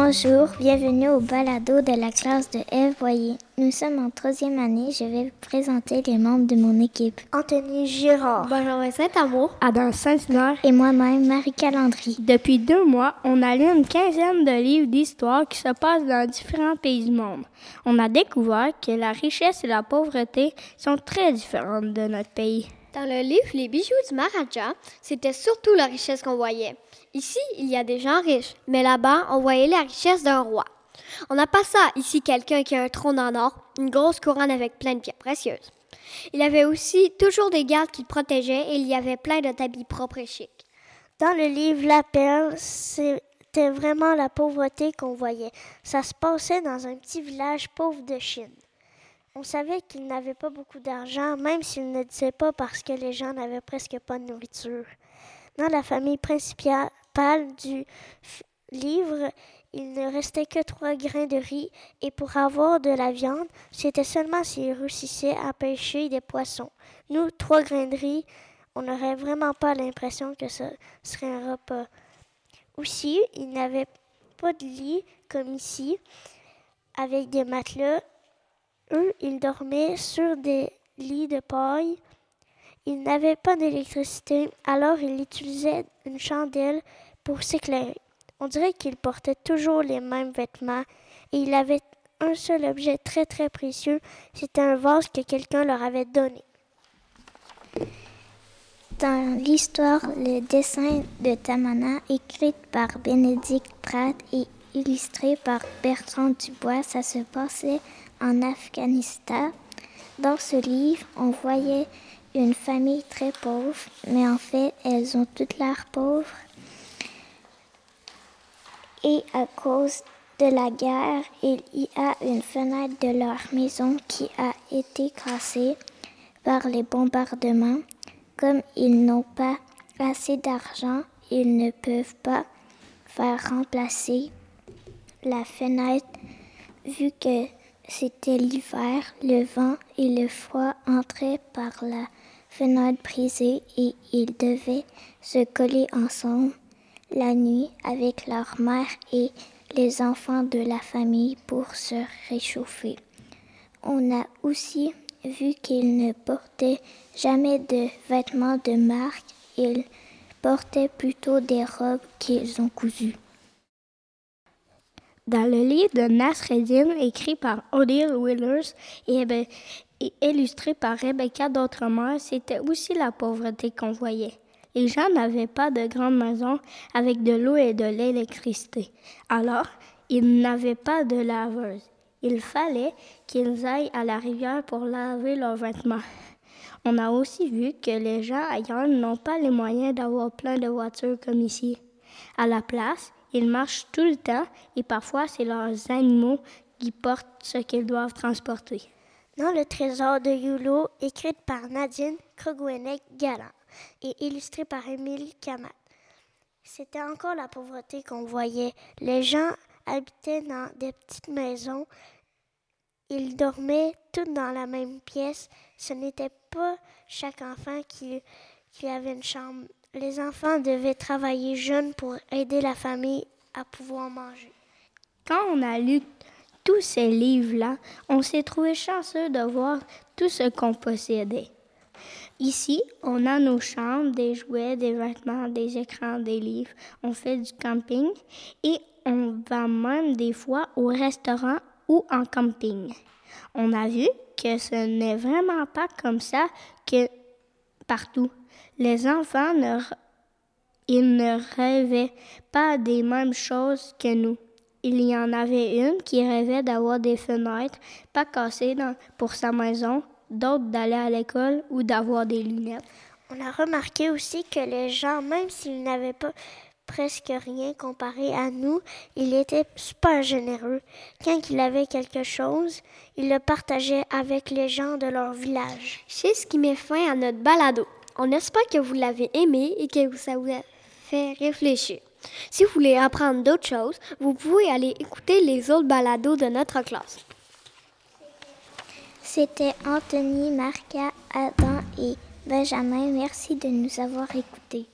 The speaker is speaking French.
Bonjour, bienvenue au balado de la classe de Eve Boyer. Nous sommes en troisième année. Je vais vous présenter les membres de mon équipe. Anthony Girard. Benjamin Saint-Amour. Adam Saint-Hilaire. Et moi-même, Marie Calandry. Depuis deux mois, on a lu une quinzaine de livres d'histoire qui se passent dans différents pays du monde. On a découvert que la richesse et la pauvreté sont très différentes de notre pays. Dans le livre Les bijoux du Maharaja, c'était surtout la richesse qu'on voyait. Ici, il y a des gens riches, mais là-bas, on voyait la richesse d'un roi. On n'a pas ça ici quelqu'un qui a un trône en or, une grosse couronne avec plein de pierres précieuses. Il avait aussi toujours des gardes qui le protégeaient et il y avait plein de habits propres et chics. Dans le livre La perle, c'était vraiment la pauvreté qu'on voyait. Ça se passait dans un petit village pauvre de Chine. On savait qu'il n'avait pas beaucoup d'argent, même s'il ne disait pas parce que les gens n'avaient presque pas de nourriture. Dans la famille principale du livre, il ne restait que trois grains de riz, et pour avoir de la viande, c'était seulement s'il réussissait à pêcher des poissons. Nous, trois grains de riz, on n'aurait vraiment pas l'impression que ce serait un repas. Aussi, il n'avait pas de lit comme ici, avec des matelas. Eux, ils dormaient sur des lits de paille. Ils n'avaient pas d'électricité, alors ils utilisaient une chandelle pour s'éclairer. On dirait qu'il portait toujours les mêmes vêtements et il avait un seul objet très très précieux, c'était un vase que quelqu'un leur avait donné. Dans l'histoire, le dessin de Tamana, écrit par Bénédicte Pratt et illustré par Bertrand Dubois, ça se passait en Afghanistan. Dans ce livre, on voyait une famille très pauvre, mais en fait, elles ont toutes l'air pauvres et à cause de la guerre, il y a une fenêtre de leur maison qui a été cassée par les bombardements. Comme ils n'ont pas assez d'argent, ils ne peuvent pas faire remplacer la fenêtre vu que c'était l'hiver, le vent et le froid entraient par la fenêtre brisée et ils devaient se coller ensemble la nuit avec leur mère et les enfants de la famille pour se réchauffer. On a aussi vu qu'ils ne portaient jamais de vêtements de marque, ils portaient plutôt des robes qu'ils ont cousues. Dans le livre de Nasreddin, écrit par Odile Willers et, et illustré par Rebecca d'Outremer, c'était aussi la pauvreté qu'on voyait. Les gens n'avaient pas de grandes maisons avec de l'eau et de l'électricité. Alors, ils n'avaient pas de laveuse. Il fallait qu'ils aillent à la rivière pour laver leurs vêtements. On a aussi vu que les gens ailleurs n'ont pas les moyens d'avoir plein de voitures comme ici. À la place, ils marchent tout le temps et parfois c'est leurs animaux qui portent ce qu'ils doivent transporter. Dans le trésor de Yulo, écrite par Nadine Krogwenek-Galland et illustré par Émile Kamat. C'était encore la pauvreté qu'on voyait. Les gens habitaient dans des petites maisons. Ils dormaient tous dans la même pièce. Ce n'était pas chaque enfant qui avait une chambre. Les enfants devaient travailler jeunes pour aider la famille à pouvoir manger. Quand on a lu tous ces livres-là, on s'est trouvé chanceux de voir tout ce qu'on possédait. Ici, on a nos chambres, des jouets, des vêtements, des écrans, des livres. On fait du camping et on va même des fois au restaurant ou en camping. On a vu que ce n'est vraiment pas comme ça que partout. Les enfants ne, ils ne rêvaient pas des mêmes choses que nous. Il y en avait une qui rêvait d'avoir des fenêtres pas cassées pour sa maison d'autres d'aller à l'école ou d'avoir des lunettes. On a remarqué aussi que les gens, même s'ils n'avaient pas presque rien comparé à nous, ils étaient super généreux. Quand il avait quelque chose, ils le partageaient avec les gens de leur village. C'est ce qui met fin à notre balado. On espère que vous l'avez aimé et que ça vous a fait réfléchir. Si vous voulez apprendre d'autres choses, vous pouvez aller écouter les autres balados de notre classe. C'était Anthony, Marca, Adam et Benjamin. Merci de nous avoir écoutés.